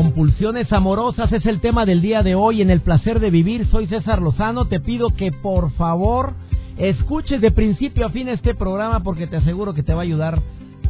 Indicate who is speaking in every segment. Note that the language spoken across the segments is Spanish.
Speaker 1: Compulsiones amorosas es el tema del día de hoy en el placer de vivir. Soy César Lozano. Te pido que por favor escuches de principio a fin este programa porque te aseguro que te va a ayudar.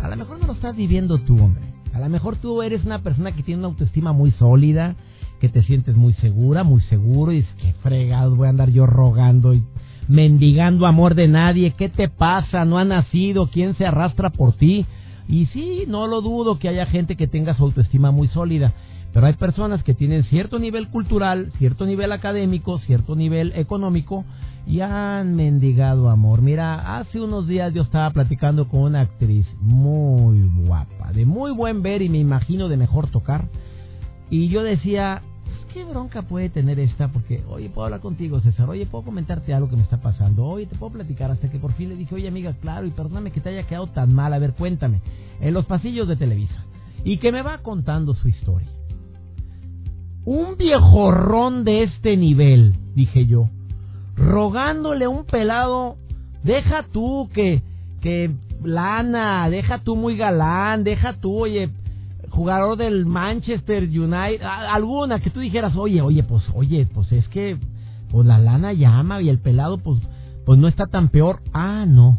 Speaker 1: A lo mejor no lo estás viviendo tú, hombre. A lo mejor tú eres una persona que tiene una autoestima muy sólida, que te sientes muy segura, muy seguro y dices, qué fregado voy a andar yo rogando y mendigando amor de nadie. ¿Qué te pasa? ¿No ha nacido? ¿Quién se arrastra por ti? Y sí, no lo dudo que haya gente que tenga su autoestima muy sólida, pero hay personas que tienen cierto nivel cultural, cierto nivel académico, cierto nivel económico y han mendigado amor. Mira, hace unos días yo estaba platicando con una actriz muy guapa, de muy buen ver y me imagino de mejor tocar. Y yo decía, pues, ¿qué bronca puede tener esta? Porque, oye, puedo hablar contigo, César. Oye, puedo comentarte algo que me está pasando. Oye, te puedo platicar. Hasta que por fin le dije, oye, amiga, claro, y perdóname que te haya quedado tan mal. A ver, cuéntame. En los pasillos de Televisa. Y que me va contando su historia. Un viejorrón de este nivel, dije yo rogándole a un pelado, deja tú que, que lana, deja tú muy galán, deja tú, oye, jugador del Manchester United, alguna que tú dijeras, oye, oye, pues, oye, pues es que, pues la lana llama y el pelado, pues, pues no está tan peor. Ah, no.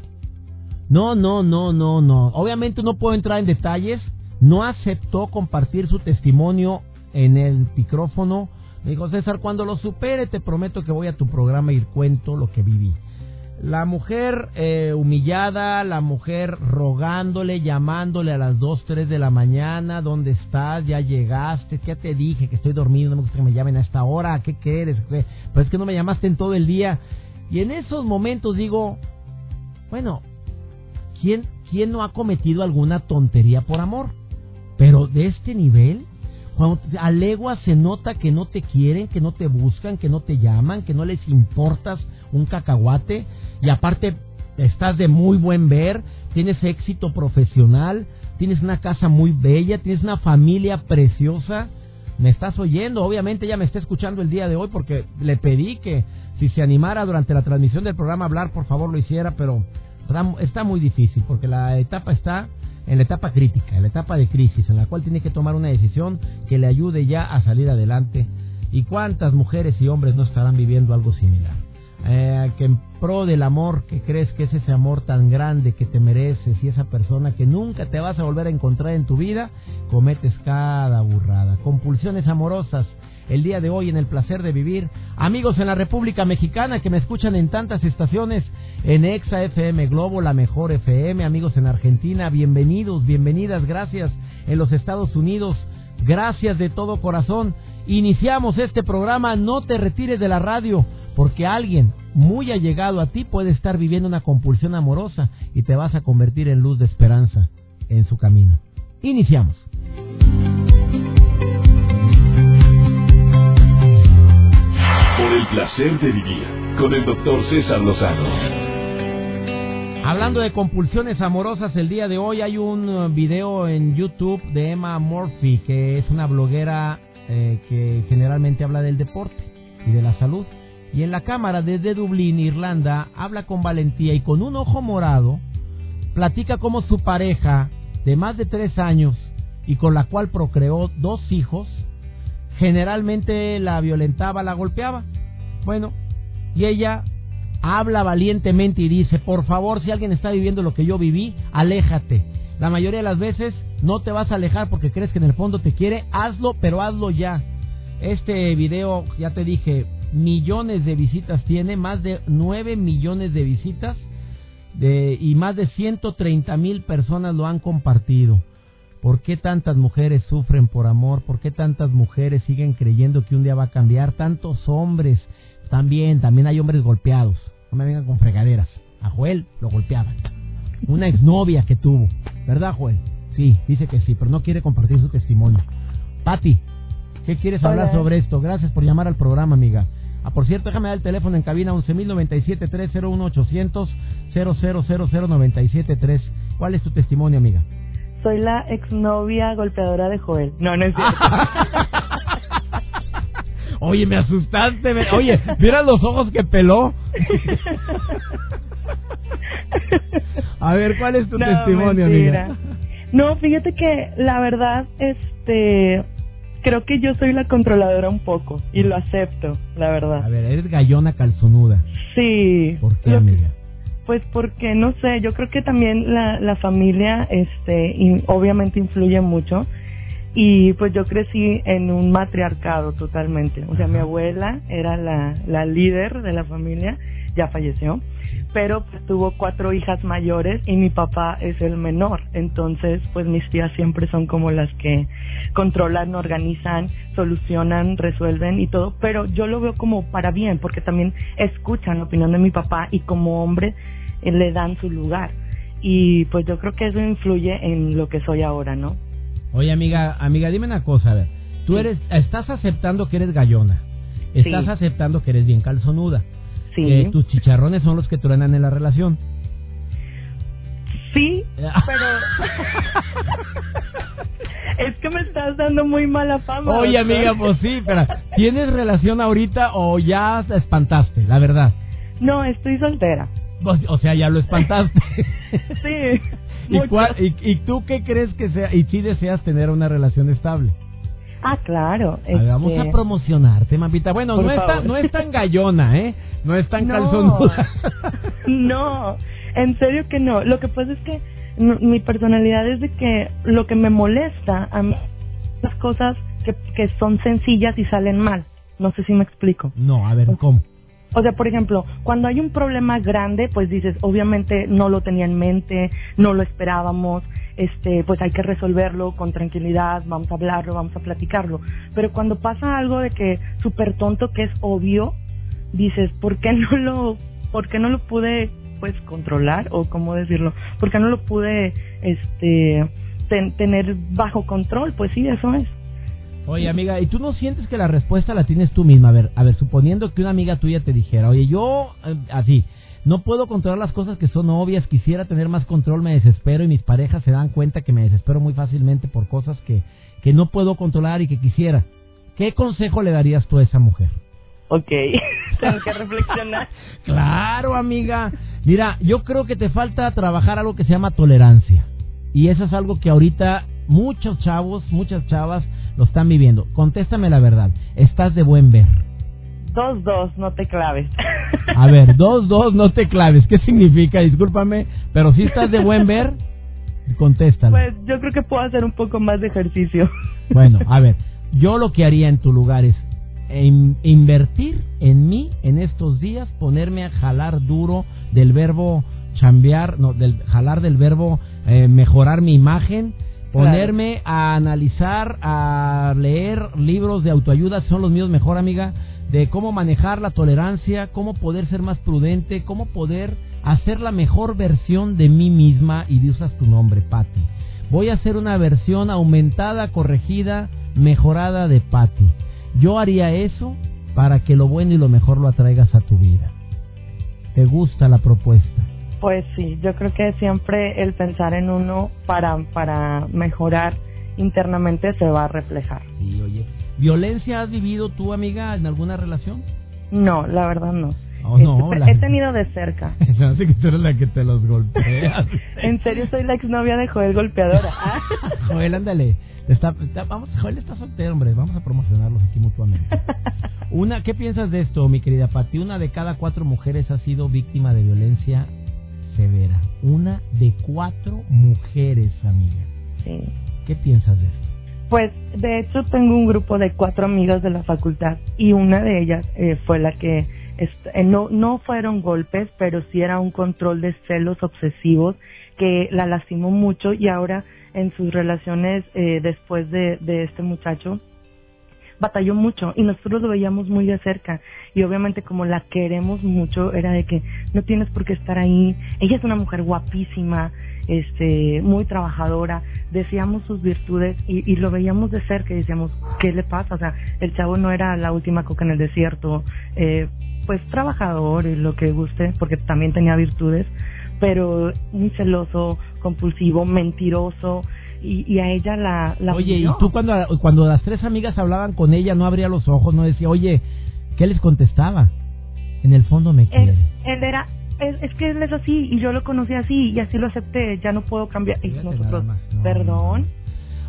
Speaker 1: No, no, no, no, no. Obviamente no puedo entrar en detalles. No aceptó compartir su testimonio en el micrófono me dijo, César, cuando lo supere te prometo que voy a tu programa y cuento lo que viví. La mujer eh, humillada, la mujer rogándole, llamándole a las 2, 3 de la mañana, ¿dónde estás? ¿Ya llegaste? ¿Qué te dije? Que estoy dormido, no me gusta que me llamen a esta hora, ¿qué quieres? Pues es que no me llamaste en todo el día. Y en esos momentos digo, bueno, ¿quién, quién no ha cometido alguna tontería por amor? Pero de este nivel, cuando a legua se nota que no te quieren, que no te buscan, que no te llaman, que no les importas un cacahuate y aparte estás de muy buen ver, tienes éxito profesional, tienes una casa muy bella, tienes una familia preciosa. Me estás oyendo, obviamente ella me está escuchando el día de hoy porque le pedí que si se animara durante la transmisión del programa a hablar, por favor lo hiciera, pero está muy difícil porque la etapa está en la etapa crítica, en la etapa de crisis, en la cual tiene que tomar una decisión que le ayude ya a salir adelante. ¿Y cuántas mujeres y hombres no estarán viviendo algo similar? Eh, que en pro del amor, que crees que es ese amor tan grande que te mereces y esa persona que nunca te vas a volver a encontrar en tu vida, cometes cada burrada. Compulsiones amorosas, el día de hoy en el placer de vivir. Amigos en la República Mexicana que me escuchan en tantas estaciones, en Exa FM Globo, la mejor FM, amigos en Argentina, bienvenidos, bienvenidas, gracias en los Estados Unidos, gracias de todo corazón. Iniciamos este programa, no te retires de la radio, porque alguien muy allegado a ti puede estar viviendo una compulsión amorosa y te vas a convertir en luz de esperanza en su camino. Iniciamos.
Speaker 2: El placer de vivir con el doctor César Lozano.
Speaker 1: Hablando de compulsiones amorosas, el día de hoy hay un uh, video en YouTube de Emma Murphy, que es una bloguera eh, que generalmente habla del deporte y de la salud. Y en la cámara desde Dublín, Irlanda, habla con valentía y con un ojo morado, platica cómo su pareja de más de tres años y con la cual procreó dos hijos, generalmente la violentaba, la golpeaba. Bueno, y ella habla valientemente y dice, por favor, si alguien está viviendo lo que yo viví, aléjate. La mayoría de las veces no te vas a alejar porque crees que en el fondo te quiere, hazlo, pero hazlo ya. Este video, ya te dije, millones de visitas tiene, más de 9 millones de visitas de, y más de 130 mil personas lo han compartido. ¿Por qué tantas mujeres sufren por amor? ¿Por qué tantas mujeres siguen creyendo que un día va a cambiar? Tantos hombres también, también hay hombres golpeados. No me vengan con fregaderas. A Joel lo golpeaban. Una exnovia que tuvo. ¿Verdad, Joel? Sí, dice que sí, pero no quiere compartir su testimonio. Patti, ¿qué quieres hablar sobre esto? Gracias por llamar al programa, amiga. Ah, por cierto, déjame dar el teléfono en cabina 11.097-301-800 0000973. ¿Cuál es tu testimonio, amiga?
Speaker 3: Soy la exnovia golpeadora de Joel. No, no es cierto.
Speaker 1: Oye, me asustaste. Oye, mira los ojos que peló. A ver, ¿cuál es tu testimonio, amiga?
Speaker 3: No, fíjate que la verdad, este, creo que yo soy la controladora un poco y lo acepto, la verdad.
Speaker 1: A ver, eres gallona calzonuda.
Speaker 3: Sí.
Speaker 1: ¿Por qué, amiga?
Speaker 3: Pues porque no sé, yo creo que también la, la familia, este, obviamente influye mucho y pues yo crecí en un matriarcado totalmente. O sea, mi abuela era la, la líder de la familia, ya falleció, pero pues tuvo cuatro hijas mayores y mi papá es el menor. Entonces, pues mis tías siempre son como las que controlan, organizan, solucionan, resuelven y todo. Pero yo lo veo como para bien, porque también escuchan la opinión de mi papá y como hombre eh, le dan su lugar. Y pues yo creo que eso influye en lo que soy ahora, ¿no?
Speaker 1: Oye, amiga, amiga, dime una cosa, a ver. Tú eres, estás aceptando que eres gallona. Estás aceptando que eres bien calzonuda.
Speaker 3: Sí.
Speaker 1: Que tus chicharrones son los que truenan en la relación.
Speaker 3: Sí, pero... es que me estás dando muy mala fama.
Speaker 1: Oye, amiga, pues sí, pero ¿tienes relación ahorita o ya te espantaste, la verdad?
Speaker 3: No, estoy soltera.
Speaker 1: Pues, o sea, ya lo espantaste.
Speaker 3: sí.
Speaker 1: ¿Y, tú qué crees que sea? ¿Y si deseas tener una relación estable?
Speaker 3: Ah, claro.
Speaker 1: Vamos a este, promocionarte, mamita. Bueno, no es, tan, no es tan gallona, ¿eh? No es tan calzonuda.
Speaker 3: no, en serio que no. Lo que pasa es que mi personalidad es de que lo que me molesta a mí las cosas que, que son sencillas y salen mal. No sé si me explico.
Speaker 1: No, a ver, ¿cómo?
Speaker 3: O sea, por ejemplo, cuando hay un problema grande, pues dices, obviamente no lo tenía en mente, no lo esperábamos, este, pues hay que resolverlo con tranquilidad, vamos a hablarlo, vamos a platicarlo. Pero cuando pasa algo de que súper tonto, que es obvio, dices, ¿por qué no lo, por qué no lo pude, pues, controlar? O cómo decirlo, ¿por qué no lo pude, este, tener bajo control? Pues sí, eso es.
Speaker 1: Oye, amiga, ¿y tú no sientes que la respuesta la tienes tú misma? A ver, a ver, suponiendo que una amiga tuya te dijera, oye, yo, eh, así, no puedo controlar las cosas que son obvias, quisiera tener más control, me desespero y mis parejas se dan cuenta que me desespero muy fácilmente por cosas que, que no puedo controlar y que quisiera. ¿Qué consejo le darías tú a esa mujer?
Speaker 3: Ok, tengo que reflexionar.
Speaker 1: claro, amiga. Mira, yo creo que te falta trabajar algo que se llama tolerancia. Y eso es algo que ahorita muchos chavos, muchas chavas lo están viviendo. Contéstame la verdad. ¿Estás de buen ver?
Speaker 3: Dos, dos, no te claves.
Speaker 1: A ver, dos, dos, no te claves. ¿Qué significa? Discúlpame, pero si estás de buen ver, contéstalo.
Speaker 3: Pues yo creo que puedo hacer un poco más de ejercicio.
Speaker 1: Bueno, a ver, yo lo que haría en tu lugar es invertir en mí en estos días, ponerme a jalar duro del verbo chambear, no, del jalar del verbo eh, mejorar mi imagen, ponerme a analizar, a leer libros de autoayuda, son los míos mejor amiga, de cómo manejar la tolerancia, cómo poder ser más prudente, cómo poder hacer la mejor versión de mí misma y de usas tu nombre, Patty. Voy a hacer una versión aumentada, corregida, mejorada de Patty. Yo haría eso para que lo bueno y lo mejor lo atraigas a tu vida. ¿Te gusta la propuesta?
Speaker 3: Pues sí, yo creo que siempre el pensar en uno para, para mejorar internamente se va a reflejar.
Speaker 1: Sí, oye. ¿Violencia has vivido tú, amiga, en alguna relación?
Speaker 3: No, la verdad no.
Speaker 1: Oh, no,
Speaker 3: este, He tenido de cerca.
Speaker 1: Se hace que tú eres la que te los golpeas.
Speaker 3: en serio, soy la exnovia de Joel Golpeadora.
Speaker 1: Joel, ándale. Está, vamos, Joel está soltero, hombre. Vamos a promocionarlos aquí mutuamente. Una, ¿Qué piensas de esto, mi querida Pati? Una de cada cuatro mujeres ha sido víctima de violencia severa. Una de cuatro mujeres, amiga.
Speaker 3: Sí.
Speaker 1: ¿Qué piensas de esto?
Speaker 3: Pues de hecho tengo un grupo de cuatro amigas de la facultad y una de ellas eh, fue la que eh, no no fueron golpes, pero sí era un control de celos obsesivos que la lastimó mucho y ahora en sus relaciones eh, después de, de este muchacho batalló mucho y nosotros lo veíamos muy de cerca. Y obviamente como la queremos mucho era de que no tienes por qué estar ahí, ella es una mujer guapísima, este, muy trabajadora, decíamos sus virtudes y, y lo veíamos de cerca y decíamos, ¿qué le pasa? O sea, el chavo no era la última coca en el desierto, eh, pues trabajador y lo que guste, porque también tenía virtudes, pero muy celoso, compulsivo, mentiroso, y, y a ella la, la
Speaker 1: Oye, ¿y tú cuando, cuando las tres amigas hablaban con ella no abría los ojos, no decía, oye, ¿qué les contestaba? En el fondo me quiere.
Speaker 3: él, él era es, es que él es así y yo lo conocí así y así lo acepté ya no puedo cambiar y nosotros
Speaker 1: nada más, no,
Speaker 3: perdón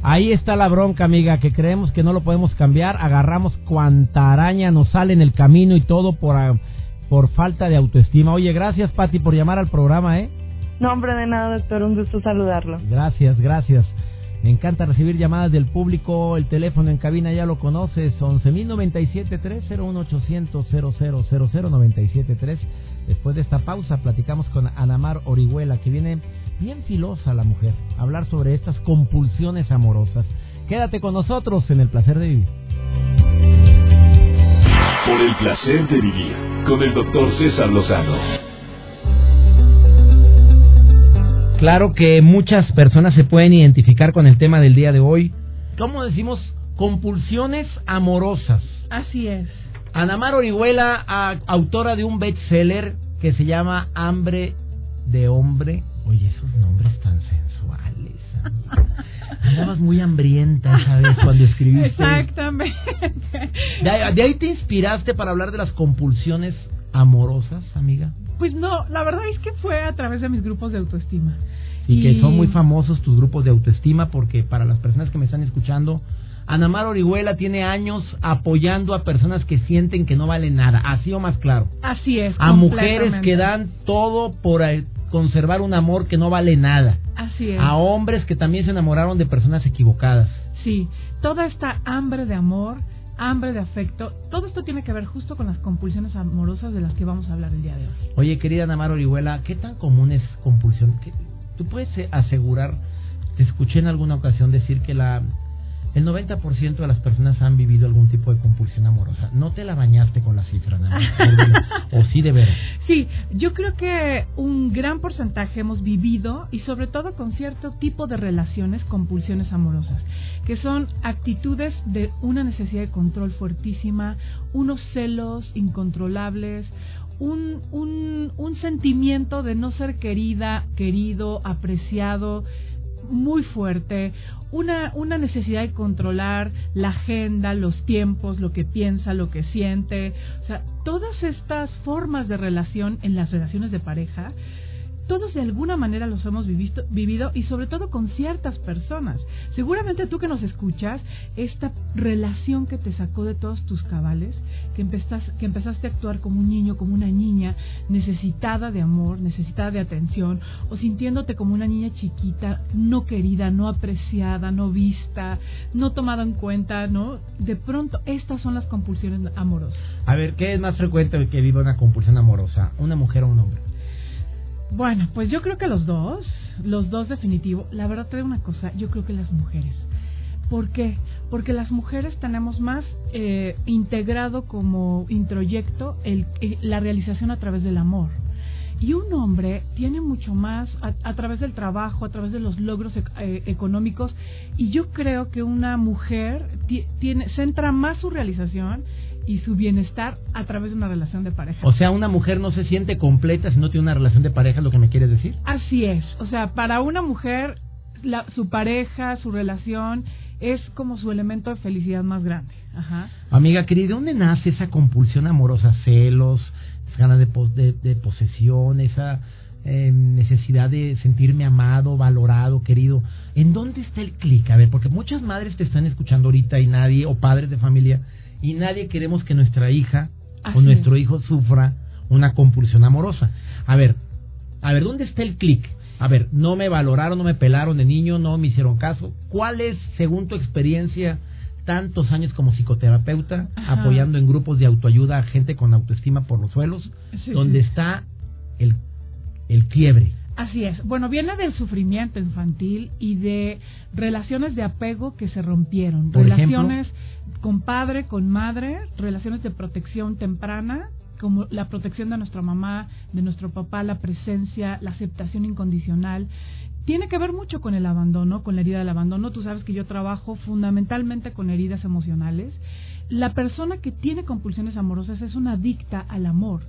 Speaker 1: Ahí está la bronca, amiga, que creemos que no lo podemos cambiar, agarramos cuanta araña nos sale en el camino y todo por, ah, por falta de autoestima. Oye, gracias, Pati, por llamar al programa, ¿eh?
Speaker 3: no hombre de nada doctor un gusto saludarlo
Speaker 1: Gracias, gracias. Me encanta recibir llamadas del público. El teléfono en cabina ya lo conoces. 11.097.3, Después de esta pausa platicamos con Anamar Orihuela, que viene bien filosa la mujer, a hablar sobre estas compulsiones amorosas. Quédate con nosotros en el placer de vivir.
Speaker 2: Por el placer de vivir con el doctor César Lozano.
Speaker 1: Claro que muchas personas se pueden identificar con el tema del día de hoy. ¿Cómo decimos? Compulsiones amorosas.
Speaker 4: Así es.
Speaker 1: Anamar Orihuela, a- autora de un bestseller que se llama Hambre de Hombre. Oye, esos nombres tan sensuales. amiga. Andabas muy hambrienta esa vez cuando escribiste.
Speaker 4: Exactamente.
Speaker 1: ¿De ahí, de ahí te inspiraste para hablar de las compulsiones amorosas, amiga?
Speaker 4: Pues no, la verdad es que fue a través de mis grupos de autoestima.
Speaker 1: Y que son muy famosos tus grupos de autoestima porque para las personas que me están escuchando, Anamar Orihuela tiene años apoyando a personas que sienten que no valen nada, así o más claro.
Speaker 4: Así es.
Speaker 1: A mujeres que dan todo por eh, conservar un amor que no vale nada.
Speaker 4: Así es.
Speaker 1: A hombres que también se enamoraron de personas equivocadas.
Speaker 4: Sí, toda esta hambre de amor, hambre de afecto, todo esto tiene que ver justo con las compulsiones amorosas de las que vamos a hablar el día de hoy.
Speaker 1: Oye, querida Anamar Orihuela, ¿qué tan común es compulsión? ¿Qué- ¿Tú puedes asegurar, te escuché en alguna ocasión decir que la el 90% de las personas han vivido algún tipo de compulsión amorosa? No te la bañaste con la cifra, nada más. o sí de veras.
Speaker 4: Sí, yo creo que un gran porcentaje hemos vivido y sobre todo con cierto tipo de relaciones, compulsiones amorosas, que son actitudes de una necesidad de control fuertísima, unos celos incontrolables, un, un, un sentimiento de no ser querida, querido, apreciado, muy fuerte, una, una necesidad de controlar la agenda, los tiempos, lo que piensa, lo que siente. O sea, todas estas formas de relación en las relaciones de pareja, todos de alguna manera los hemos vivido, vivido y sobre todo con ciertas personas. Seguramente tú que nos escuchas, esta relación que te sacó de todos tus cabales, que, empezas, que empezaste a actuar como un niño, como una niña, necesitada de amor, necesitada de atención, o sintiéndote como una niña chiquita, no querida, no apreciada, no vista, no tomada en cuenta, ¿no? De pronto, estas son las compulsiones amorosas.
Speaker 1: A ver, ¿qué es más frecuente que viva una compulsión amorosa? ¿Una mujer o un hombre?
Speaker 4: Bueno, pues yo creo que los dos, los dos definitivo. La verdad te digo una cosa, yo creo que las mujeres. ¿Por qué? Porque las mujeres tenemos más eh, integrado como introyecto el, eh, la realización a través del amor. Y un hombre tiene mucho más a, través del trabajo, a través de los logros eh, económicos. Y yo creo que una mujer ti- tiene, centra más su realización y su bienestar a través de una relación de pareja.
Speaker 1: O sea, una mujer no se siente completa si no tiene una relación de pareja, ¿es lo que me quieres decir?
Speaker 4: Así es, o sea, para una mujer la- su pareja, su relación es como su elemento de felicidad más grande. Ajá.
Speaker 1: Amiga querida, ¿de dónde nace esa compulsión amorosa? Celos, ganas de, pos- de, de posesión, esa eh, necesidad de sentirme amado, valorado, querido. ¿En dónde está el clic? A ver, porque muchas madres te están escuchando ahorita y nadie, o padres de familia, y nadie queremos que nuestra hija
Speaker 4: Así
Speaker 1: o nuestro
Speaker 4: es.
Speaker 1: hijo sufra una compulsión amorosa. A ver, a ver, ¿dónde está el clic? A ver, no me valoraron, no me pelaron de niño, no me hicieron caso. ¿Cuál es, según tu experiencia, tantos años como psicoterapeuta,
Speaker 4: Ajá.
Speaker 1: apoyando en grupos de autoayuda a gente con autoestima por los suelos,
Speaker 4: Sí,
Speaker 1: donde
Speaker 4: sí.
Speaker 1: está el, el quiebre?
Speaker 4: Así es. Bueno, viene del sufrimiento infantil y de relaciones de apego que se rompieron.
Speaker 1: Por
Speaker 4: relaciones con padre, con madre, relaciones de protección temprana como la protección de nuestra mamá, de nuestro papá, la presencia, la aceptación incondicional. Tiene que ver mucho con el abandono, con la herida del abandono. Tú sabes que yo trabajo fundamentalmente con heridas emocionales. La persona que tiene compulsiones amorosas es una adicta al amor,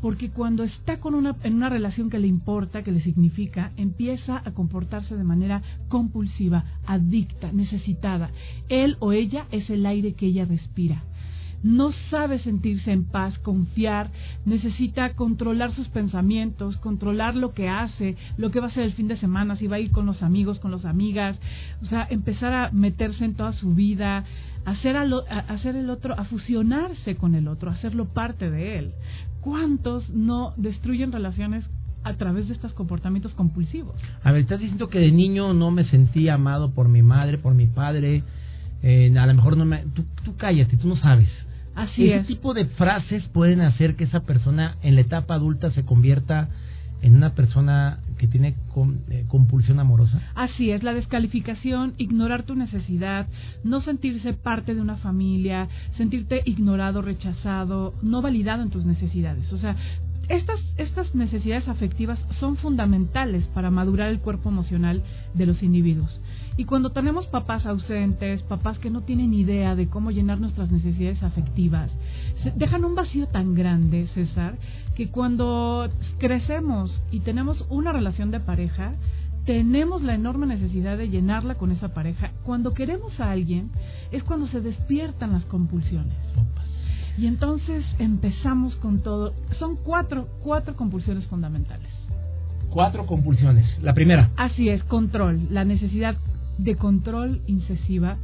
Speaker 4: porque cuando está con una, en una relación que le importa, que le significa, empieza a comportarse de manera compulsiva, adicta, necesitada. Él o ella es el aire que ella respira no sabe sentirse en paz, confiar, necesita controlar sus pensamientos, controlar lo que hace, lo que va a hacer el fin de semana, si va a ir con los amigos, con las amigas, o sea, empezar a meterse en toda su vida, hacer, hacer el otro, a fusionarse con el otro, hacerlo parte de él. ¿Cuántos no destruyen relaciones a través de estos comportamientos compulsivos?
Speaker 1: A ver, estás diciendo que de niño no me sentí amado por mi madre, por mi padre, eh, a lo mejor no me... Tú, tú cállate, tú no sabes.
Speaker 4: Así
Speaker 1: Ese tipo de frases pueden hacer que esa persona en la etapa adulta se convierta en una persona que tiene eh, compulsión amorosa?
Speaker 4: Así es, la descalificación, ignorar tu necesidad, no sentirse parte de una familia, sentirte ignorado, rechazado, no validado en tus necesidades. O sea, estas, necesidades afectivas son fundamentales para madurar el cuerpo emocional de los individuos. Y cuando tenemos papás ausentes, papás que no tienen idea de cómo llenar nuestras necesidades afectivas, dejan un vacío tan grande, César, que cuando crecemos y tenemos una relación de pareja, tenemos la enorme necesidad de llenarla con esa pareja. Cuando queremos a alguien es cuando se despiertan las compulsiones. Y entonces empezamos con todo. Son cuatro, cuatro compulsiones fundamentales.
Speaker 1: Cuatro compulsiones. La primera.
Speaker 4: Así es, control. La necesidad de control incesiva.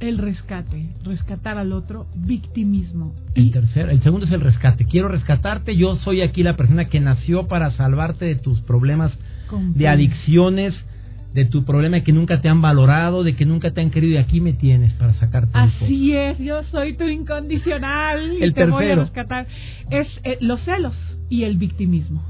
Speaker 4: El rescate, rescatar al otro, victimismo.
Speaker 1: El tercero, el segundo es el rescate. Quiero rescatarte, yo soy aquí la persona que nació para salvarte de tus problemas de adicciones, de tu problema de que nunca te han valorado, de que nunca te han querido y aquí me tienes para sacarte.
Speaker 4: Así es, yo soy tu incondicional y te voy a rescatar. Es eh, los celos y el victimismo.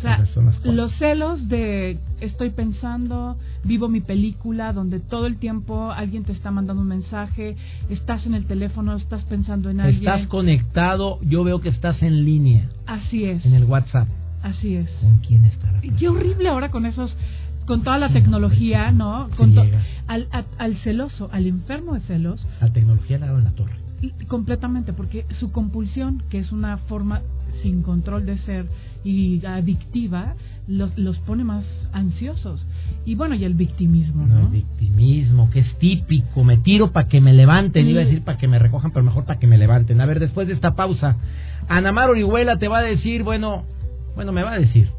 Speaker 4: O sea, los celos de estoy pensando, vivo mi película, donde todo el tiempo alguien te está mandando un mensaje, estás en el teléfono, estás pensando en alguien.
Speaker 1: Estás conectado, yo veo que estás en línea.
Speaker 4: Así es.
Speaker 1: En el WhatsApp.
Speaker 4: Así es.
Speaker 1: ¿Con quién estará?
Speaker 4: Qué horrible ahora con esos con toda la tecnología, ¿no? Con al, al, celoso, al enfermo de celos.
Speaker 1: La tecnología le ha en la torre.
Speaker 4: completamente, porque su compulsión, que es una forma sin control de ser y adictiva, los, los pone más ansiosos. Y bueno, y el victimismo, ¿no?
Speaker 1: El victimismo, que es típico, me tiro para que me levanten, iba a decir para que me recojan, pero mejor para que me levanten. A ver, después de esta pausa, Anamar Orihuela te va a decir, bueno, bueno, me va a decir,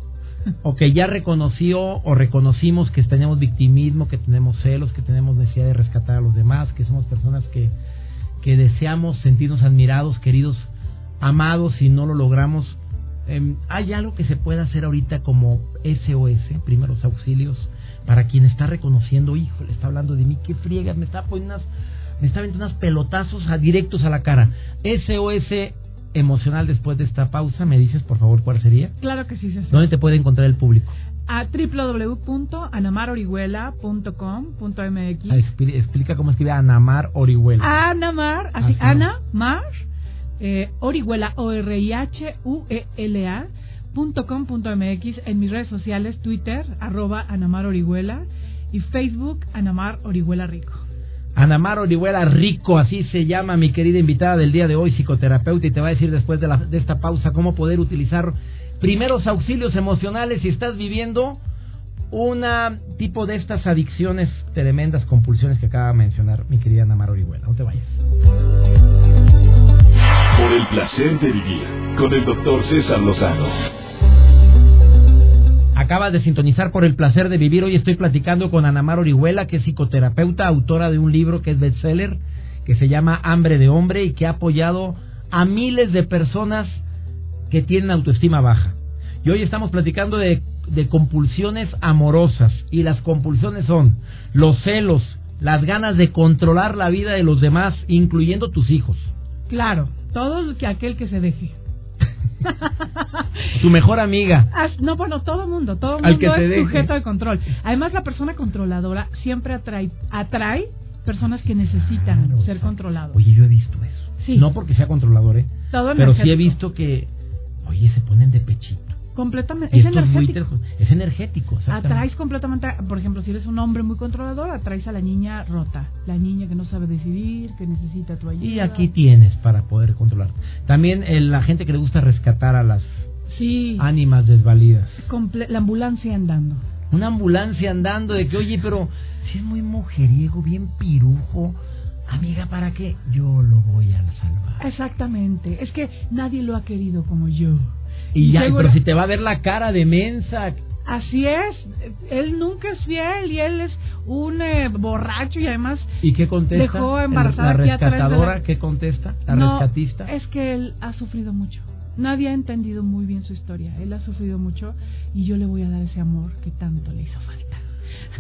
Speaker 1: o que ya reconoció o reconocimos que tenemos victimismo, que tenemos celos, que tenemos necesidad de rescatar a los demás, que somos personas que, que deseamos sentirnos admirados, queridos, amados y no lo logramos. Em, ¿Hay algo que se pueda hacer ahorita como SOS, primeros auxilios, para quien está reconociendo, hijo, le está hablando de mí, qué friegas, me está poniendo unas, me está unas pelotazos a, directos a la cara? SOS emocional después de esta pausa, ¿me dices por favor cuál sería?
Speaker 4: Claro que sí,
Speaker 1: ¿Dónde te puede encontrar el público?
Speaker 4: A www.anamarorihuela.com.mx ah,
Speaker 1: Explica cómo escribe Anamar Orihuela.
Speaker 4: Anamar, así, Ana, Mar, eh, Orihuela, O-R-I-H-U-E-L-A. .com.mx en mis redes sociales, Twitter, arroba Anamar Orihuela y Facebook, Anamar Orihuela Rico.
Speaker 1: Anamar Orihuela Rico, así se llama mi querida invitada del día de hoy, psicoterapeuta, y te va a decir después de, la, de esta pausa cómo poder utilizar primeros auxilios emocionales si estás viviendo una tipo de estas adicciones tremendas, compulsiones que acaba de mencionar mi querida Anamar Orihuela. No te vayas.
Speaker 2: Por el placer de vivir con el doctor César Lozano.
Speaker 1: Acabas de sintonizar por el placer de vivir. Hoy estoy platicando con Anamar Orihuela, que es psicoterapeuta, autora de un libro que es bestseller, que se llama Hambre de Hombre y que ha apoyado a miles de personas que tienen autoestima baja. Y hoy estamos platicando de, de compulsiones amorosas. Y las compulsiones son los celos, las ganas de controlar la vida de los demás, incluyendo tus hijos.
Speaker 4: Claro, todo aquel que se deje.
Speaker 1: Tu mejor amiga.
Speaker 4: no, bueno, todo mundo, todo mundo es sujeto de control. Además, la persona controladora siempre atrae, atrae personas que necesitan ser controlados.
Speaker 1: Oye, yo he visto eso. Sí. No porque sea controlador, ¿eh?
Speaker 4: Todo
Speaker 1: Pero sí he visto que Oye, se ponen de pechito.
Speaker 4: Completamente. Es energético.
Speaker 1: Es energético.
Speaker 4: Atraes completamente, por ejemplo, si eres un hombre muy controlador, atraes a la niña rota. La niña que no sabe decidir, que necesita tu ayuda.
Speaker 1: Y aquí tienes para poder controlar. También la gente que le gusta rescatar a las
Speaker 4: sí.
Speaker 1: ánimas desvalidas.
Speaker 4: la ambulancia andando.
Speaker 1: Una ambulancia andando de que, oye, pero si es muy mujeriego, bien pirujo. Amiga, ¿para qué? Yo lo voy a salvar.
Speaker 4: Exactamente. Es que nadie lo ha querido como yo.
Speaker 1: Y, ya, pero si te va a ver la cara de mensa.
Speaker 4: Así es, él nunca es fiel y él es un eh, borracho y además
Speaker 1: ¿Y qué contesta?
Speaker 4: dejó embarazada
Speaker 1: la rescatadora, ¿qué contesta? La rescatista.
Speaker 4: Es que él ha sufrido mucho. Nadie ha entendido muy bien su historia. Él ha sufrido mucho y yo le voy a dar ese amor que tanto le hizo falta.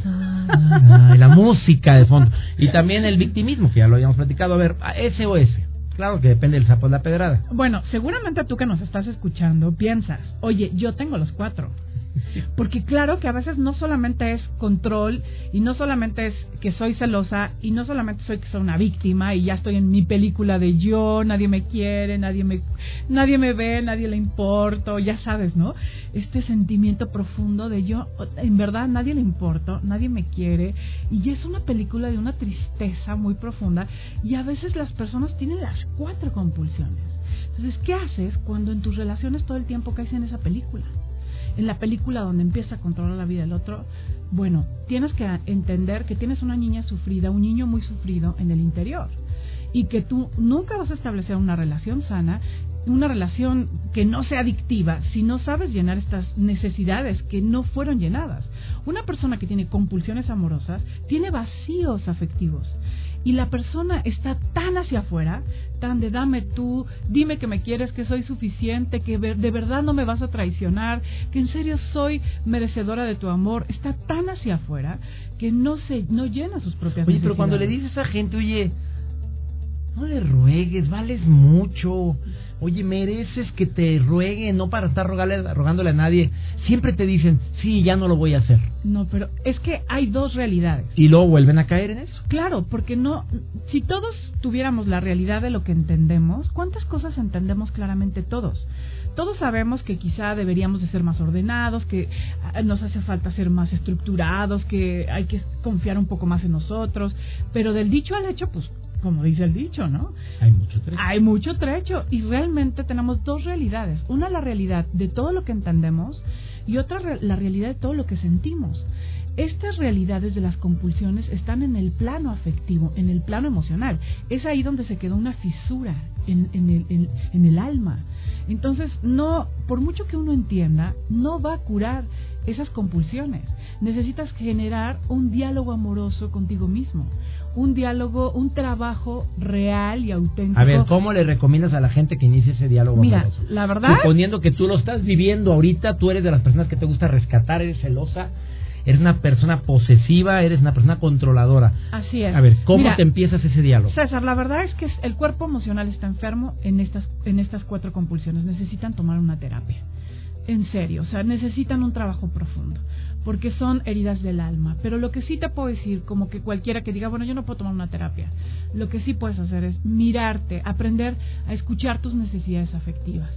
Speaker 1: Ah, la música de fondo. Y también el victimismo, que ya lo habíamos platicado. A ver, SOS. Claro que depende del sapo de la pedrada.
Speaker 4: Bueno, seguramente tú que nos estás escuchando piensas, oye, yo tengo los cuatro. Porque claro que a veces no solamente es control y no solamente es que soy celosa y no solamente soy que soy una víctima y ya estoy en mi película de yo, nadie me quiere, nadie me nadie me ve, nadie le importo, ya sabes, ¿no? Este sentimiento profundo de yo en verdad nadie le importo, nadie me quiere y es una película de una tristeza muy profunda y a veces las personas tienen las cuatro compulsiones. Entonces, ¿qué haces cuando en tus relaciones todo el tiempo caes en esa película? En la película donde empieza a controlar la vida del otro, bueno, tienes que entender que tienes una niña sufrida, un niño muy sufrido en el interior y que tú nunca vas a establecer una relación sana, una relación que no sea adictiva si no sabes llenar estas necesidades que no fueron llenadas. Una persona que tiene compulsiones amorosas tiene vacíos afectivos y la persona está tan hacia afuera, tan de dame tú, dime que me quieres, que soy suficiente, que de verdad no me vas a traicionar, que en serio soy merecedora de tu amor, está tan hacia afuera que no se no llena sus propias
Speaker 1: Oye, pero cuando le dices a esa gente, oye, no le ruegues, vales mucho. Oye, mereces que te rueguen, no para estar rogándole a nadie. Siempre te dicen, sí, ya no lo voy a hacer.
Speaker 4: No, pero es que hay dos realidades.
Speaker 1: Y luego vuelven a caer en eso.
Speaker 4: Claro, porque no, si todos tuviéramos la realidad de lo que entendemos, ¿cuántas cosas entendemos claramente todos? Todos sabemos que quizá deberíamos de ser más ordenados, que ah, nos hace falta ser más estructurados, que hay que confiar un poco más en nosotros, pero del dicho al hecho, pues como dice el dicho, ¿no?
Speaker 1: Hay mucho trecho.
Speaker 4: Hay mucho trecho y realmente tenemos dos realidades. Una la realidad de todo lo que entendemos y otra la realidad de todo lo que sentimos. Estas realidades de las compulsiones están en el plano afectivo, en el plano emocional. Es ahí donde se quedó una fisura en, en, el, en el alma. Entonces, no, por mucho que uno entienda, no va a curar esas compulsiones. Necesitas generar un diálogo amoroso contigo mismo un diálogo, un trabajo real y auténtico.
Speaker 1: A ver, ¿cómo le recomiendas a la gente que inicie ese diálogo
Speaker 4: Mira, la verdad...
Speaker 1: Suponiendo que tú lo estás viviendo ahorita, tú eres de las personas que te gusta rescatar, eres celosa, eres una persona posesiva, eres una persona controladora.
Speaker 4: Así es.
Speaker 1: A ver, ¿cómo te empiezas ese diálogo?
Speaker 4: César, la verdad es que el cuerpo emocional está enfermo en estas, en estas cuatro compulsiones. Necesitan tomar una terapia. En serio, o sea, necesitan un trabajo profundo porque son heridas del alma. Pero lo que sí te puedo decir, como que cualquiera que diga, bueno, yo no puedo tomar una terapia, lo que sí puedes hacer es mirarte, aprender a escuchar tus necesidades afectivas.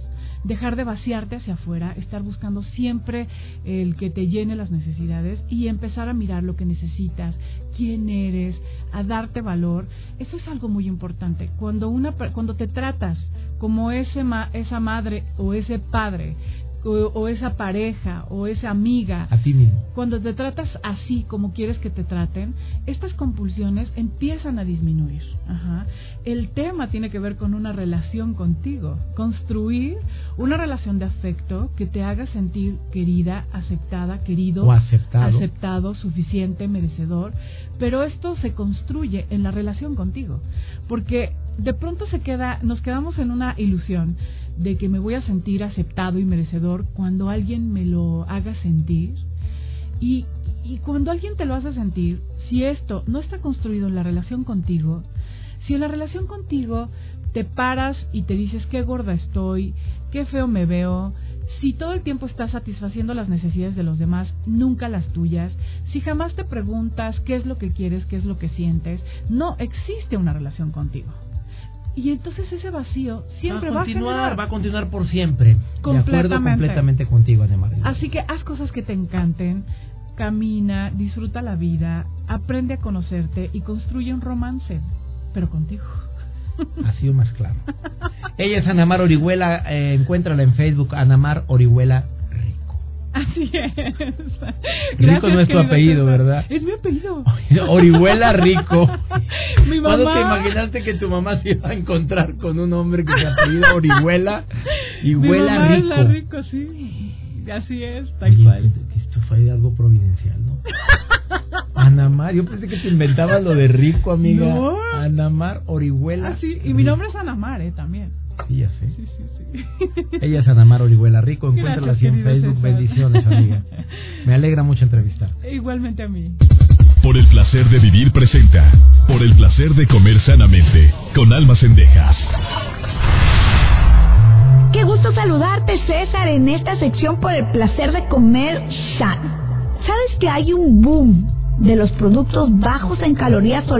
Speaker 4: Dejar de vaciarte hacia afuera, estar buscando siempre el que te llene las necesidades y empezar a mirar lo que necesitas, quién eres, a darte valor. Eso es algo muy importante. Cuando, una, cuando te tratas como ese esa madre o ese padre o, esa pareja o esa amiga.
Speaker 1: A ti mismo.
Speaker 4: Cuando te tratas así como quieres que te traten, estas compulsiones empiezan a disminuir. Ajá. El tema tiene que ver con una relación contigo. Construir una relación de afecto que te haga sentir querida, aceptada, querido,
Speaker 1: o aceptado.
Speaker 4: aceptado, suficiente, merecedor. Pero esto se construye en la relación contigo. Porque de pronto se queda, nos quedamos en una ilusión de que me voy a sentir aceptado y merecedor cuando alguien me lo haga sentir. Y, y cuando alguien te lo hace sentir, si esto no está construido en la relación contigo, si en la relación contigo te paras y te dices qué gorda estoy, qué feo me veo, si todo el tiempo estás satisfaciendo las necesidades de los demás, nunca las tuyas, si jamás te preguntas qué es lo que quieres, qué es lo que sientes, no existe una relación contigo y entonces ese vacío siempre
Speaker 1: va
Speaker 4: a
Speaker 1: continuar, va a continuar por siempre. Completamente. De acuerdo completamente contigo, Ademar.
Speaker 4: Así que haz cosas que te encanten, camina, disfruta la vida, aprende a conocerte y construye un romance, pero contigo.
Speaker 1: Ha sido más claro. Ella es Anamar Orihuela, eh, encuéntrala en Facebook, Anamar Orihuela.
Speaker 4: Así es.
Speaker 1: Rico no es tu apellido, ¿verdad?
Speaker 4: Es mi apellido.
Speaker 1: Orihuela Rico.
Speaker 4: mi mamá.
Speaker 1: ¿Cuándo te imaginaste que tu mamá se iba a encontrar con un hombre que se apellida Orihuela y huela rico?
Speaker 4: Es rico, sí. Así es, tal cual.
Speaker 1: Esto fue algo providencial, ¿no? Anamar, yo pensé que te inventabas lo de rico, amiga. No. Anamar Orihuela.
Speaker 4: Ah, sí, y mi nombre es Anamar, ¿eh? También.
Speaker 1: Sí, ya sé.
Speaker 4: Sí, sí.
Speaker 1: Ella es Anamar Orihuela Rico. Encuéntrala así en Facebook. Bendiciones, amiga. Me alegra mucho entrevistar.
Speaker 4: Igualmente a mí.
Speaker 2: Por el placer de vivir presenta. Por el placer de comer sanamente. Con almas endejas.
Speaker 5: Qué gusto saludarte, César, en esta sección por el placer de comer sano. ¿Sabes que hay un boom de los productos bajos en calorías o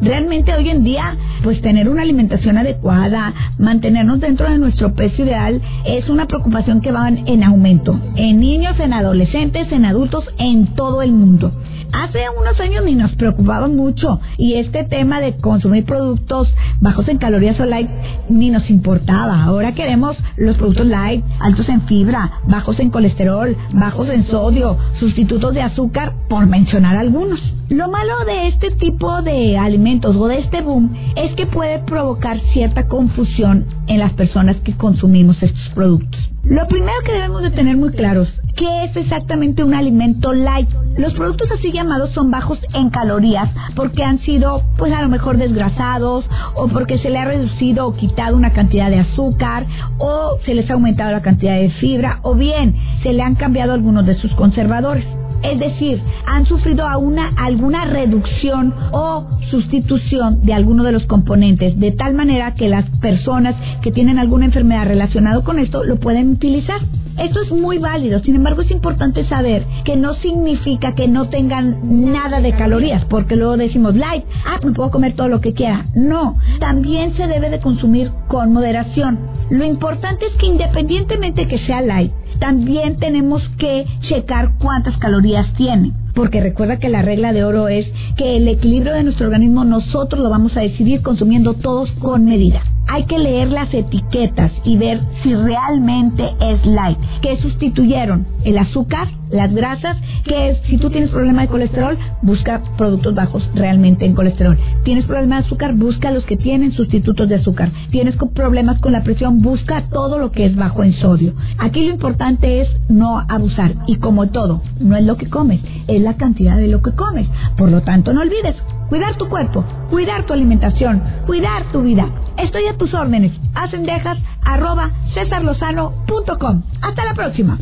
Speaker 5: Realmente hoy en día, pues tener una alimentación adecuada, mantenernos dentro de nuestro peso ideal, es una preocupación que va en aumento. En niños, en adolescentes, en adultos, en todo el mundo. Hace unos años ni nos preocupaba mucho y este tema de consumir productos bajos en calorías o light ni nos importaba. Ahora queremos los productos light, altos en fibra, bajos en colesterol, bajos en sodio, sustitutos de azúcar, por mencionar algunos. Lo malo de este tipo de alimentos o de este boom es que puede provocar cierta confusión en las personas que consumimos estos productos. Lo primero que debemos de tener muy claros, ¿qué es exactamente un alimento light? Los productos así llamados son bajos en calorías porque han sido pues a lo mejor desgrasados o porque se le ha reducido o quitado una cantidad de azúcar o se les ha aumentado la cantidad de fibra o bien se le han cambiado algunos de sus conservadores. Es decir, han sufrido alguna reducción o sustitución de alguno de los componentes, de tal manera que las personas que tienen alguna enfermedad relacionada con esto lo pueden utilizar. Esto es muy válido, sin embargo es importante saber que no significa que no tengan nada de calorías, porque luego decimos light, ah, me puedo comer todo lo que quiera. No, también se debe de consumir con moderación. Lo importante es que independientemente que sea light, también tenemos que checar cuántas calorías tiene. Porque recuerda que la regla de oro es que el equilibrio de nuestro organismo nosotros lo vamos a decidir consumiendo todos con medida hay que leer las etiquetas y ver si realmente es light. ¿Qué sustituyeron? El azúcar, las grasas, que si tú tienes problema de colesterol, busca productos bajos realmente en colesterol. Tienes problema de azúcar, busca los que tienen sustitutos de azúcar. Tienes problemas con la presión, busca todo lo que es bajo en sodio. Aquí lo importante es no abusar y como todo, no es lo que comes, es la cantidad de lo que comes. Por lo tanto, no olvides, cuidar tu cuerpo, cuidar tu alimentación, cuidar tu vida. Estoy a tus órdenes. Acendejas arroba cesarlozano.com. Hasta la próxima.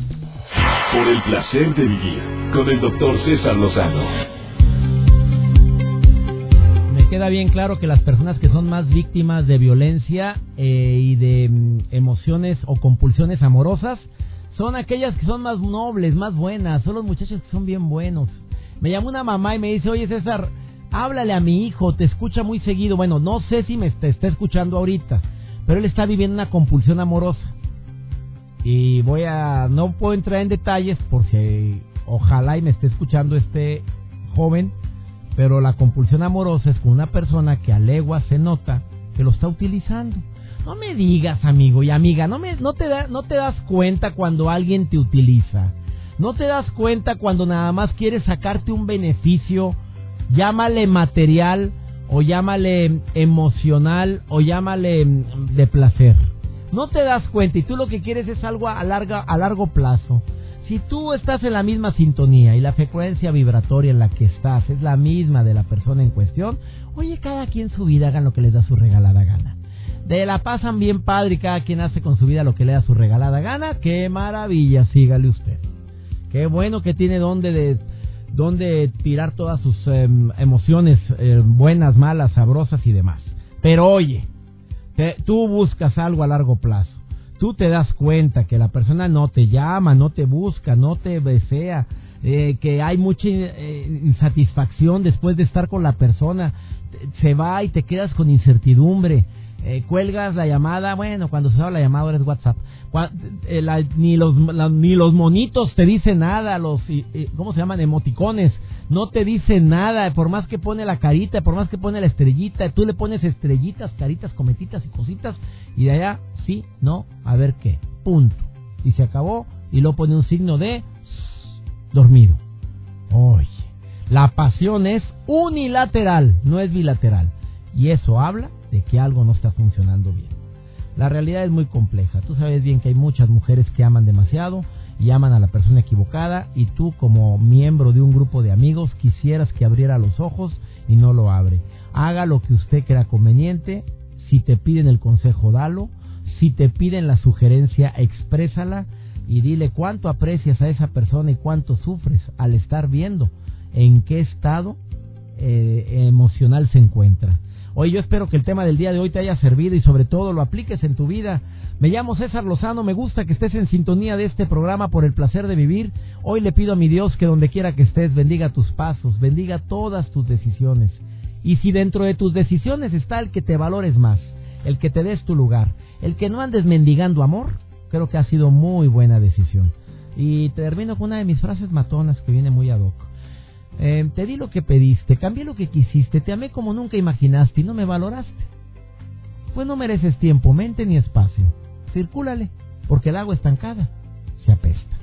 Speaker 2: Por el placer de vivir con el doctor César Lozano.
Speaker 1: Me queda bien claro que las personas que son más víctimas de violencia eh, y de mm, emociones o compulsiones amorosas son aquellas que son más nobles, más buenas, son los muchachos que son bien buenos. Me llamó una mamá y me dice, oye César, háblale a mi hijo, te escucha muy seguido. Bueno, no sé si me está, escuchando ahorita, pero él está viviendo una compulsión amorosa. Y voy a, no puedo entrar en detalles por si ojalá y me esté escuchando este joven, pero la compulsión amorosa es con una persona que a legua se nota que lo está utilizando. No me digas, amigo y amiga, no, me, no, te da, no te das cuenta cuando alguien te utiliza. No te das cuenta cuando nada más quieres sacarte un beneficio llámale material o llámale emocional o llámale mm, de placer. No te das cuenta y tú lo que quieres es algo a, larga, a largo plazo. Si tú estás en la misma sintonía y la frecuencia vibratoria en la que estás es la misma de la persona en cuestión, oye, cada quien su vida hagan lo que les da su regalada gana. De la pasan bien padre y cada quien hace con su vida lo que le da su regalada gana. Qué maravilla, sígale usted. Qué bueno que tiene donde de donde tirar todas sus em, emociones eh, buenas, malas, sabrosas y demás. Pero oye, tú buscas algo a largo plazo. Tú te das cuenta que la persona no te llama, no te busca, no te desea, eh, que hay mucha eh, insatisfacción después de estar con la persona, se va y te quedas con incertidumbre. Eh, cuelgas la llamada, bueno, cuando se usaba la llamada ahora es WhatsApp. Eh, ni, los, ni los monitos te dicen nada, los, ¿cómo se llaman? Emoticones. No te dicen nada, por más que pone la carita, por más que pone la estrellita, tú le pones estrellitas, caritas, cometitas y cositas, y de allá, sí, no, a ver qué, punto. Y se acabó, y luego pone un signo de dormido. Oye, la pasión es unilateral, no es bilateral. Y eso habla de que algo no está funcionando bien. La realidad es muy compleja. Tú sabes bien que hay muchas mujeres que aman demasiado y aman a la persona equivocada y tú como miembro de un grupo de amigos quisieras que abriera los ojos y no lo abre. Haga lo que usted crea conveniente. Si te piden el consejo, dalo. Si te piden la sugerencia, exprésala y dile cuánto aprecias a esa persona y cuánto sufres al estar viendo en qué estado eh, emocional se encuentra. Hoy yo espero que el tema del día de hoy te haya servido y sobre todo lo apliques en tu vida. Me llamo César Lozano, me gusta que estés en sintonía de este programa por el placer de vivir. Hoy le pido a mi Dios que donde quiera que estés bendiga tus pasos, bendiga todas tus decisiones. Y si dentro de tus decisiones está el que te valores más, el que te des tu lugar, el que no andes mendigando amor, creo que ha sido muy buena decisión. Y termino con una de mis frases matonas que viene muy ad hoc. Eh, te di lo que pediste, cambié lo que quisiste, te amé como nunca imaginaste y no me valoraste. Pues no mereces tiempo, mente ni espacio. Circúlale, porque el agua estancada se apesta.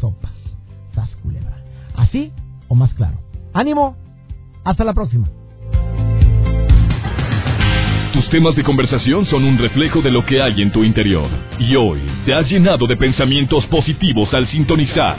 Speaker 1: Sopas, sas culebra. ¿Así o más claro? ¡Ánimo! Hasta la próxima.
Speaker 2: Tus temas de conversación son un reflejo de lo que hay en tu interior. Y hoy te has llenado de pensamientos positivos al sintonizar